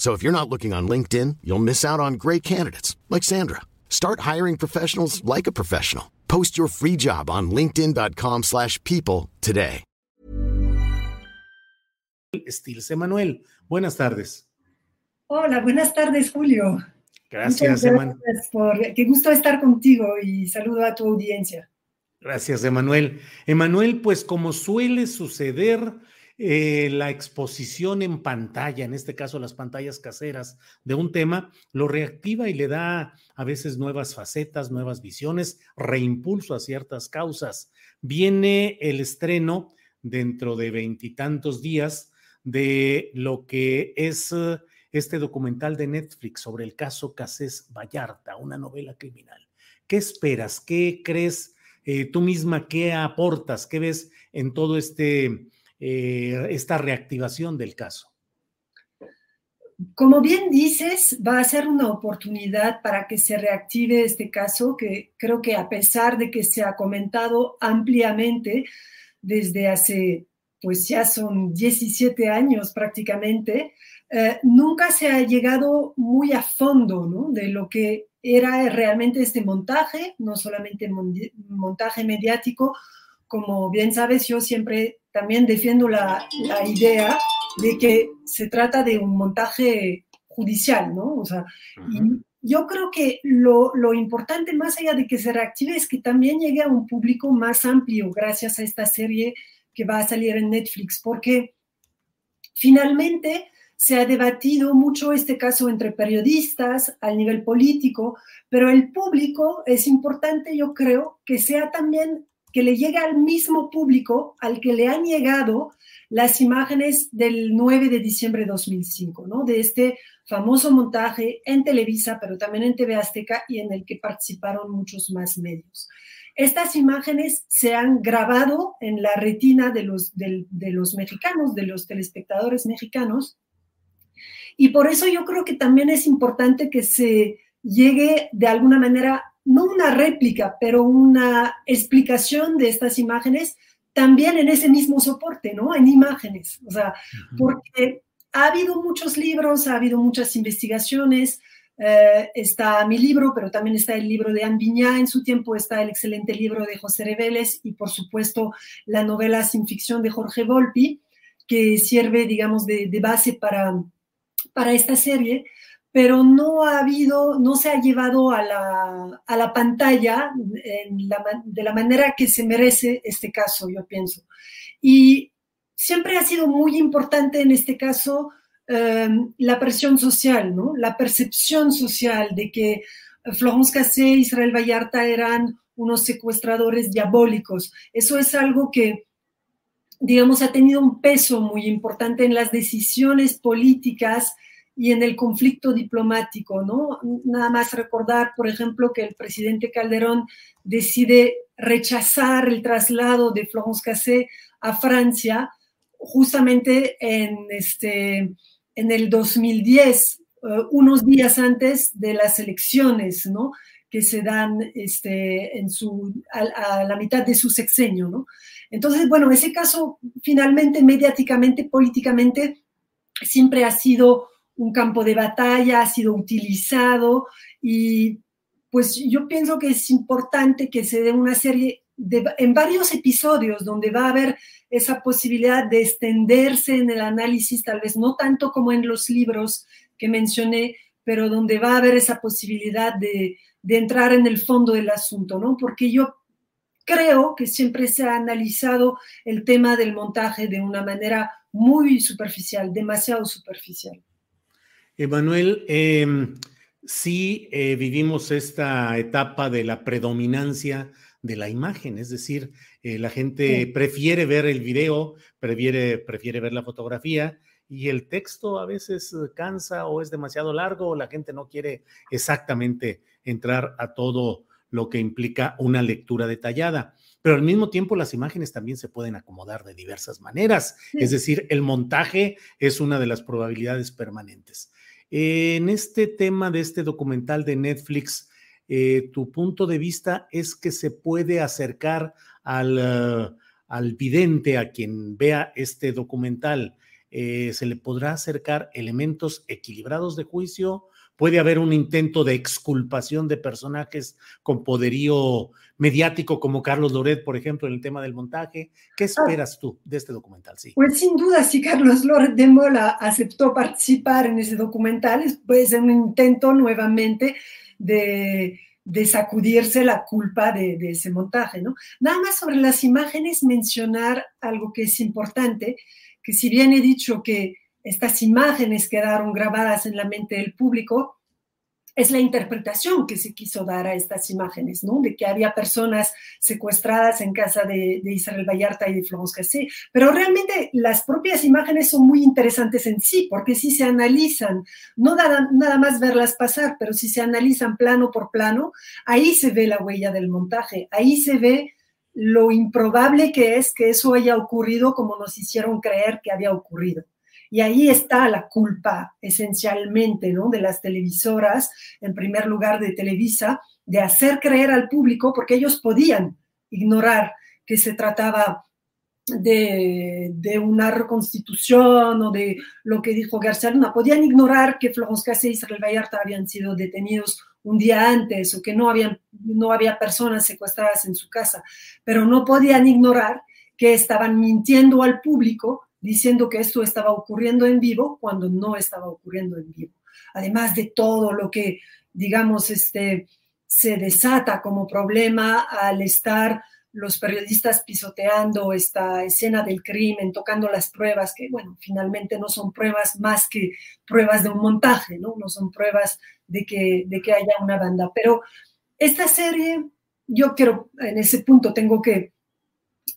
So if you're not looking on LinkedIn, you'll miss out on great candidates like Sandra. Start hiring professionals like a professional. Post your free job on linkedin.com/people today. Estilce Manuel, buenas tardes. Hola, buenas tardes, Julio. Gracias, Emanuel. Por... Qué gusto estar contigo y saludo a tu audiencia. Gracias, Emanuel. Emanuel, pues como suele suceder, eh, la exposición en pantalla, en este caso las pantallas caseras de un tema, lo reactiva y le da a veces nuevas facetas, nuevas visiones, reimpulso a ciertas causas. Viene el estreno dentro de veintitantos días de lo que es eh, este documental de Netflix sobre el caso Casés Vallarta, una novela criminal. ¿Qué esperas? ¿Qué crees eh, tú misma? ¿Qué aportas? ¿Qué ves en todo este eh, esta reactivación del caso? Como bien dices, va a ser una oportunidad para que se reactive este caso, que creo que a pesar de que se ha comentado ampliamente desde hace, pues ya son 17 años prácticamente, eh, nunca se ha llegado muy a fondo ¿no? de lo que era realmente este montaje, no solamente montaje mediático, como bien sabes, yo siempre también defiendo la, idea de que se trata de un montaje judicial, ¿no? O sea, yo creo que lo, lo, importante, más allá de que se reactive, es que también llegue a un público más amplio gracias a esta serie que va a salir en Netflix, porque finalmente se ha debatido mucho este caso entre periodistas al nivel político, pero el público es importante, yo creo, que sea también que le llegue al mismo público al que le han llegado las imágenes del 9 de diciembre de 2005, ¿no? De este famoso montaje en Televisa, pero también en TV Azteca y en el que participaron muchos más medios. Estas imágenes se han grabado en la retina de los, de los mexicanos, de los telespectadores mexicanos, y por eso yo creo que también es importante que se llegue de alguna manera no una réplica, pero una explicación de estas imágenes también en ese mismo soporte, ¿no? En imágenes. O sea, porque ha habido muchos libros, ha habido muchas investigaciones. Eh, está mi libro, pero también está el libro de Anne en su tiempo, está el excelente libro de José Reveles y, por supuesto, la novela sin ficción de Jorge Volpi, que sirve, digamos, de, de base para, para esta serie pero no ha habido, no se ha llevado a la, a la pantalla de la manera que se merece este caso, yo pienso. Y siempre ha sido muy importante en este caso em, la presión social, ¿no? La percepción social de que Florence Cassé y Israel Vallarta eran unos secuestradores diabólicos. Eso es algo que, digamos, ha tenido un peso muy importante en las decisiones políticas y en el conflicto diplomático, ¿no? Nada más recordar, por ejemplo, que el presidente Calderón decide rechazar el traslado de Florence Cassé a Francia justamente en, este, en el 2010, eh, unos días antes de las elecciones, ¿no? que se dan este, en su, a, a, la mitad de su sexenio, ¿no? Entonces, bueno, ese caso finalmente, mediáticamente, políticamente, siempre ha sido un campo de batalla, ha sido utilizado y pues yo pienso que es importante que se dé una serie de, en varios episodios donde va a haber esa posibilidad de extenderse en el análisis, tal vez no tanto como en los libros que mencioné, pero donde va a haber esa posibilidad de, de entrar en el fondo del asunto, ¿no? Porque yo creo que siempre se ha analizado el tema del montaje de una manera muy superficial, demasiado superficial. Emanuel, em, sí eh, vivimos esta etapa de la predominancia de la imagen, es decir, eh, la gente prefiere ver el video, prefiere, prefiere ver la fotografía y el texto a veces cansa o es demasiado largo o la gente no quiere exactamente entrar a todo lo que implica una lectura detallada. Pero al mismo tiempo las imágenes también se pueden acomodar de diversas maneras. Es decir, el montaje es una de las probabilidades permanentes. En este tema de este documental de Netflix, eh, tu punto de vista es que se puede acercar al, uh, al vidente, a quien vea este documental, eh, se le podrá acercar elementos equilibrados de juicio, puede haber un intento de exculpación de personajes con poderío mediático como Carlos Loret, por ejemplo, en el tema del montaje. ¿Qué ah. esperas tú de este documental? Sí. Pues sin duda, si Carlos Loret de Mola aceptó participar en ese documental, puede ser un intento nuevamente de, de sacudirse la culpa de, de, ese montaje, ¿no? Nada más sobre las imágenes, mencionar algo que es importante, que si bien he dicho que estas imágenes quedaron grabadas en la mente del público, es la interpretación que se quiso dar a estas imágenes, ¿no? De que había personas secuestradas en casa de, Israel Vallarta y de Florence Cassé. Pero realmente las propias imágenes son muy interesantes en sí, porque si se analizan, no nada, nada más verlas pasar, pero si se analizan plano por plano, ahí se ve la huella del montaje, ahí se ve lo improbable que es que eso haya ocurrido como nos hicieron creer que había ocurrido. Y ahí está la culpa esencialmente, ¿no? De las televisoras, en primer lugar de Televisa, de hacer creer al público, porque ellos podían ignorar que se trataba de, una reconstitución o de lo que dijo García Luna. Podían ignorar que Florence Cassé y Israel Vallarta habían sido detenidos un día antes o que no, habían, no había personas secuestradas en su casa, pero no podían ignorar que estaban mintiendo al público diciendo que esto estaba ocurriendo en vivo cuando no estaba ocurriendo en vivo. Además de todo lo que, digamos, este, se desata como problema al estar los periodistas pisoteando esta escena del crimen, tocando las pruebas, que bueno, finalmente no son pruebas más que pruebas de un montaje, ¿no? No son pruebas de que, de que haya una banda. Pero esta serie, yo quiero, en ese punto tengo que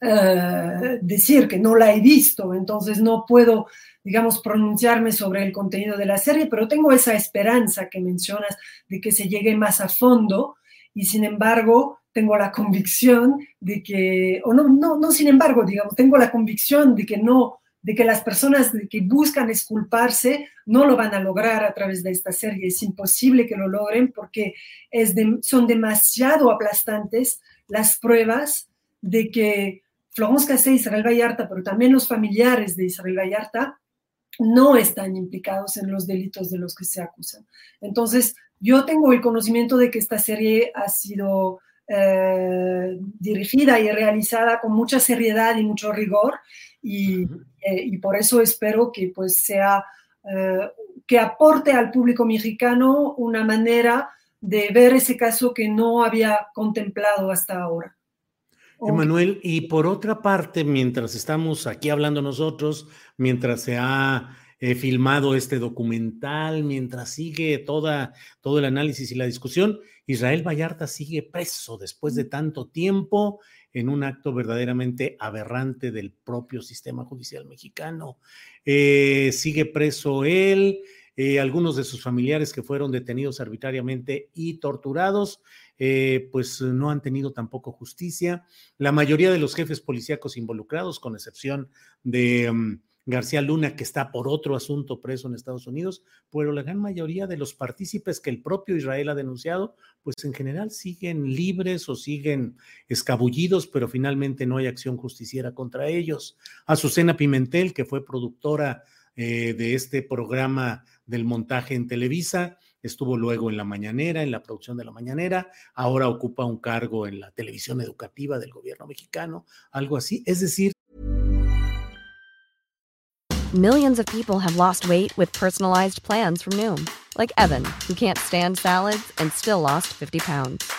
eh, decir que no la he visto, entonces no puedo, digamos, pronunciarme sobre el contenido de la serie, pero tengo esa esperanza que mencionas de que se llegue más a fondo y sin embargo tengo la convicción de que, o no, no, no sin embargo, digamos, tengo la convicción de que no, de que las personas que buscan esculparse no lo van a lograr a través de esta serie. Es imposible que lo logren porque es son demasiado aplastantes las pruebas de que Florence Cassé y Israel Vallarta, pero también los familiares de Israel Vallarta, no están implicados en los delitos de los que se acusan. Entonces, yo tengo el conocimiento de que esta serie ha sido eh, dirigida y realizada con mucha seriedad y mucho rigor y, eh, por eso espero que pues sea, eh, que aporte al público mexicano una manera de ver ese caso que no había contemplado hasta ahora. Emanuel, y por otra parte, mientras estamos aquí hablando nosotros, mientras se ha eh, filmado este documental, mientras sigue toda, todo el análisis y la discusión, Israel Vallarta sigue preso después de tanto tiempo en un acto verdaderamente aberrante del propio sistema judicial mexicano. Eh, sigue preso él, eh, algunos de sus familiares que fueron detenidos arbitrariamente y torturados eh, pues no han tenido tampoco justicia. La mayoría de los jefes policíacos involucrados, con excepción de mm, García Luna, que está por otro asunto preso en Estados Unidos, pero la gran mayoría de los partícipes que el propio Israel ha denunciado, pues en general siguen libres o siguen escabullidos, pero finalmente no hay acción justiciera contra ellos. Azucena Pimentel, que fue productora eh, de este programa del montaje en Televisa, estuvo luego en la mañanera, en la producción de la mañanera, ahora ocupa un cargo en la televisión educativa del gobierno mexicano, algo así. Es decir... Millions of people have lost weight with personalized plans from Noom, like Evan, who can't stand salads and still lost 50 pounds.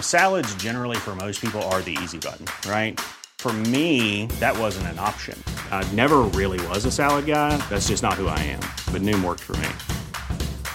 Salads generally for most people are the easy button, right? For me, that wasn't an option. I never really was a salad guy. That's just not who I am. But Noom worked for me.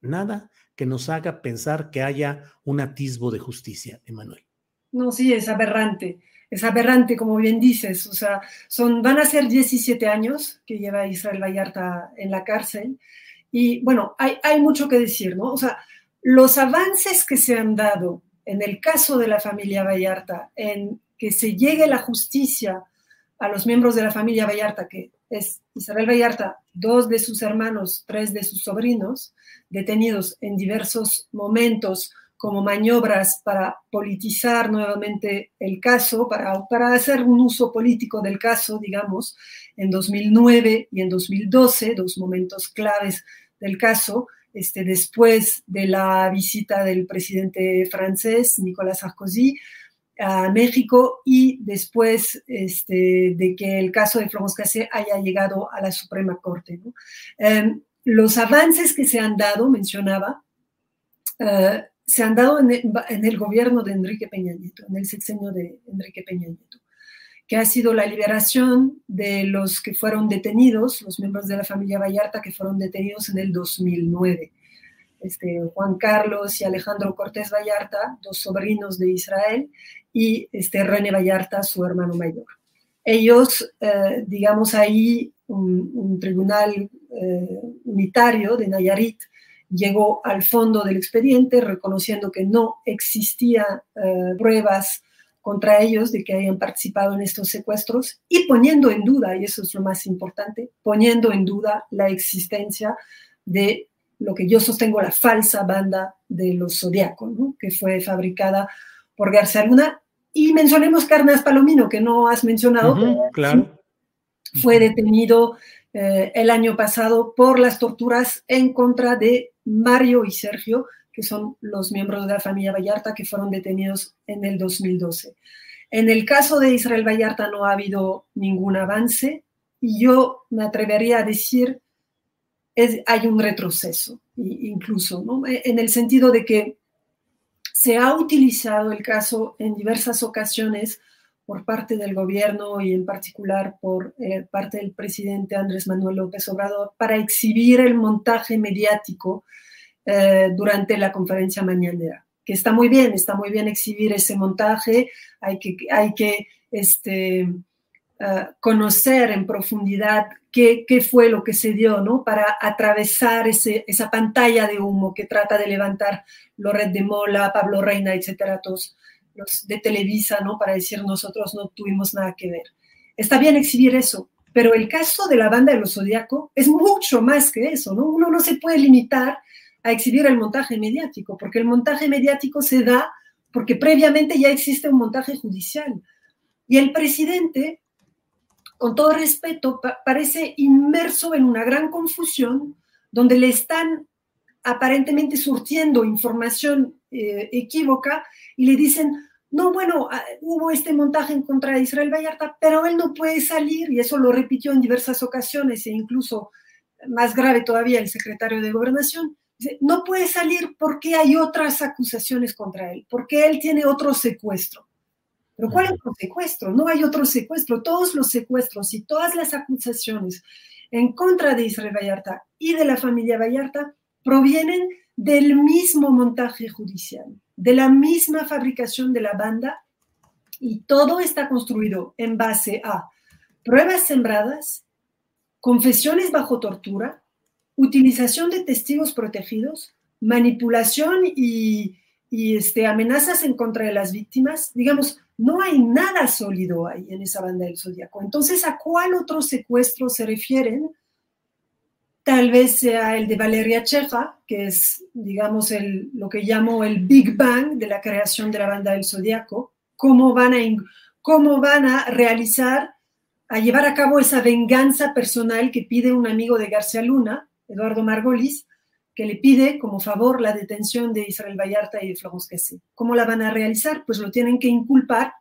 nada que nos haga pensar que haya un atisbo de justicia, Emanuel. No, sí, es aberrante, es aberrante, como bien dices, o sea, son, van a ser 17 años que lleva Israel Vallarta en la cárcel y bueno, hay, hay mucho que decir, ¿no? O sea, los avances que se han dado en el caso de la familia Vallarta, en que se llegue la justicia a los miembros de la familia Vallarta, que es Isabel Vallarta, dos de sus hermanos, tres de sus sobrinos, detenidos en diversos momentos como maniobras para politizar nuevamente el caso, para, para hacer un uso político del caso, digamos, en 2009 y en 2012, dos momentos claves del caso, este, después de la visita del presidente francés, Nicolas Sarkozy, a México y después este, de que el caso de Cassé haya llegado a la Suprema Corte. ¿no? Eh, los avances que se han dado, mencionaba, uh, se han dado en el, gobierno de Enrique Peña Nieto, en el sexenio de Enrique Peña Nieto, que ha sido la liberación de los que fueron detenidos, los miembros de la familia Vallarta que fueron detenidos en el 2009. Este, Juan Carlos y Alejandro Cortés Vallarta, dos sobrinos de Israel, y este, René Vallarta, su hermano mayor. Ellos, eh, digamos ahí, un, un tribunal eh, unitario de Nayarit llegó al fondo del expediente reconociendo que no existía eh, pruebas contra ellos de que hayan participado en estos secuestros y poniendo en duda, y eso es lo más importante, poniendo en duda la existencia de lo que yo sostengo la falsa banda de los Zodiaco, ¿no? que fue fabricada por García Luna. Y mencionemos Carnas Palomino, que no has mencionado. Uh -huh, claro. Fue detenido eh, el año pasado por las torturas en contra de Mario y Sergio, que son los miembros de la familia Vallarta que fueron detenidos en el 2012. En el caso de Israel Vallarta no ha habido ningún avance y yo me atrevería a decir hay un retroceso incluso, ¿no? en el sentido de que se ha utilizado el caso en diversas ocasiones por parte del gobierno y en particular por eh, parte del presidente Andrés Manuel López Obrador para exhibir el montaje mediático eh, durante la conferencia mañanera, que está muy bien, está muy bien exhibir ese montaje, hay que, hay que este, uh, conocer en profundidad qué, qué, fue lo que se dio, ¿no? Para atravesar ese, esa pantalla de humo que trata de levantar Loret de Mola, Pablo Reina, etcétera, todos los de Televisa, ¿no? Para decir nosotros no tuvimos nada que ver. Está bien exhibir eso, pero el caso de la banda de los Zodíaco es mucho más que eso, ¿no? Uno no se puede limitar a exhibir el montaje mediático, porque el montaje mediático se da porque previamente ya existe un montaje judicial. Y el presidente, con todo respeto, pa parece inmerso en una gran confusión donde le están aparentemente surtiendo información eh, equívoca y le dicen, no, bueno, ah, hubo este montaje en contra de Israel Vallarta, pero él no puede salir, y eso lo repitió en diversas ocasiones, e incluso más grave todavía el secretario de Gobernación, no puede salir porque hay otras acusaciones contra él, porque él tiene otro secuestro. Pero ¿cuál es otro secuestro? No hay otro secuestro. Todos los secuestros y todas las acusaciones en contra de Israel Vallarta y de la familia Vallarta provienen del mismo montaje judicial, de la misma fabricación de la banda y todo está construido en base a pruebas sembradas, confesiones bajo tortura, utilización de testigos protegidos, manipulación y, este, amenazas en contra de las víctimas. Digamos, no hay nada sólido ahí en esa banda del zodiaco. Entonces, ¿a cuál otro secuestro se refieren? Tal vez sea el de Valeria Cheja, que es, digamos, lo que llamo el Big Bang de la creación de la banda del zodiaco. ¿Cómo van a, cómo van a realizar, a llevar a cabo esa venganza personal que pide un amigo de García Luna, Eduardo Margolis, que le pide como favor la detención de Israel Vallarta y de Florence Cassé. ¿Cómo la van a realizar? Pues lo tienen que inculpar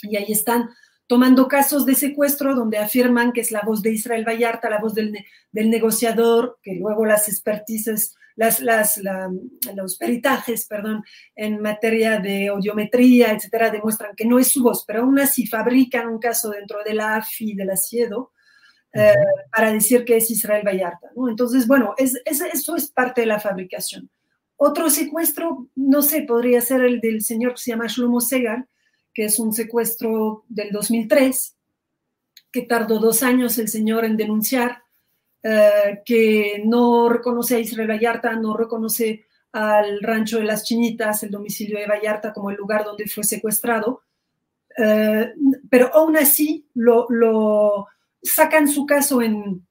y ahí están tomando casos de secuestro donde afirman que es la voz de Israel Vallarta, la voz del, negociador, que luego las expertices, las, las, los peritajes, perdón, en materia de audiometría, etcétera, demuestran que no es su voz, pero aún así fabrican un caso dentro de la AFI, de la CIEDO, eh, para decir que es Israel Vallarta. Entonces, bueno, es, eso es parte de la fabricación. Otro secuestro, no sé, podría ser el del señor que se llama Shlomo Segal, que es un secuestro del 2003, que tardó dos años el señor en denunciar, eh, que no reconoce a Israel Vallarta, no reconoce al rancho de las Chinitas, el domicilio de Vallarta, como el lugar donde fue secuestrado, eh, pero aún así lo sacan su caso en,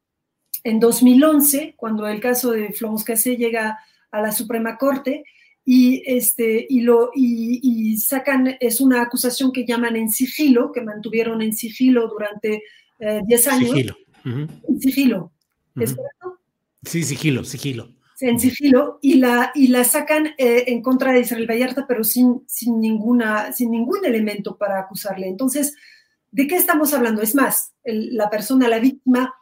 en 2011, cuando el caso de Flomos Cassé llega a la Suprema Corte y, este, y, lo, y, sacan, es una acusación que llaman en sigilo, que mantuvieron en sigilo durante 10 eh, años. Sigilo. En sigilo. ¿Es Sí, sigilo, sigilo. En sigilo, y la, y la sacan eh, en contra de Israel Vallarta, pero sin, sin, ninguna, sin ningún elemento para acusarle. Entonces, ¿De qué estamos hablando? Es más, la persona, la víctima,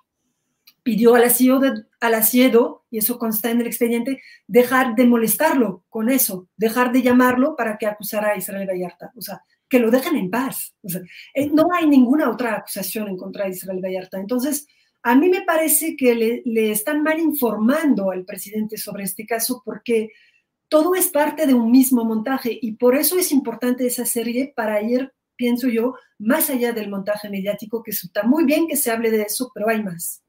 pidió al asiedo, y eso consta en el expediente, dejar de molestarlo con eso, dejar de llamarlo para que acusara a Israel Vallarta. O sea, que lo dejen en paz. Eh, no hay ninguna otra acusación en contra de Israel Vallarta. Entonces, a mí me parece que le, le están mal informando al presidente sobre este caso porque todo es parte de un mismo montaje y por eso es importante esa serie para ir pienso yo, más allá del montaje mediático, que está muy bien que se hable de eso, pero hay más.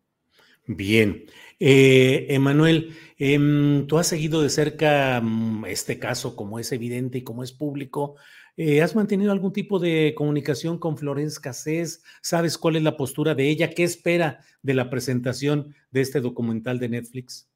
Bien. Eh, Emanuel, em, tú has seguido de cerca mm, este caso, como es evidente y como es público. Eh, ¿Has mantenido algún tipo de comunicación con Florence Cassés? ¿Sabes cuál es la postura de ella? ¿Qué espera de la presentación de este documental de Netflix?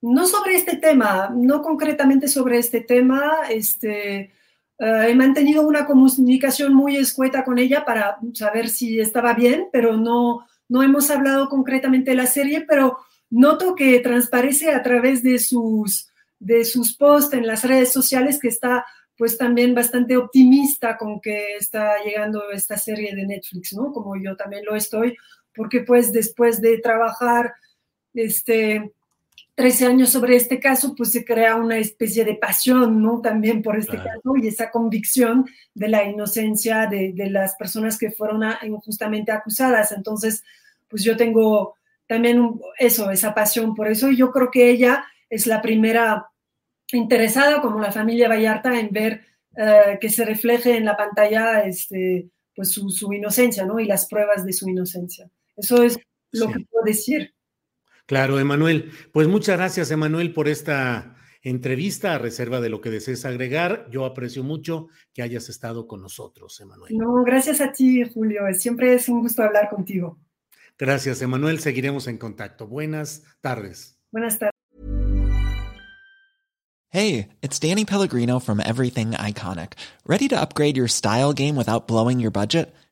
No sobre este tema, no concretamente sobre este tema. Este, eh, he mantenido una comunicación muy escueta con ella para saber si estaba bien, pero no, no hemos hablado concretamente de la serie, pero noto que transparece a través de sus, de sus posts en las redes sociales que está pues también bastante optimista con que está llegando esta serie de Netflix, ¿no? Como yo también lo estoy, porque pues después de trabajar este, 13 años sobre este caso, pues se crea una especie de pasión, ¿no? También por este caso y esa convicción de la inocencia de, las personas que fueron injustamente acusadas. Entonces, pues yo tengo también eso, esa pasión por eso y yo creo que ella es la primera interesada, como la familia Vallarta, en ver eh, que se refleje en la pantalla este, pues su, inocencia, ¿no? Y las pruebas de su inocencia. Eso es lo que puedo decir. Claro, Emanuel. Pues muchas gracias, Emanuel, por esta entrevista a reserva de lo que desees agregar. Yo aprecio mucho que hayas estado con nosotros, Emanuel. No, gracias a ti, Julio. Siempre es un gusto hablar contigo. Gracias, Emanuel. Seguiremos en contacto. Buenas tardes. Buenas tardes. Hey, it's Danny Pellegrino from Everything Iconic. ¿Ready to upgrade your style game without blowing your budget?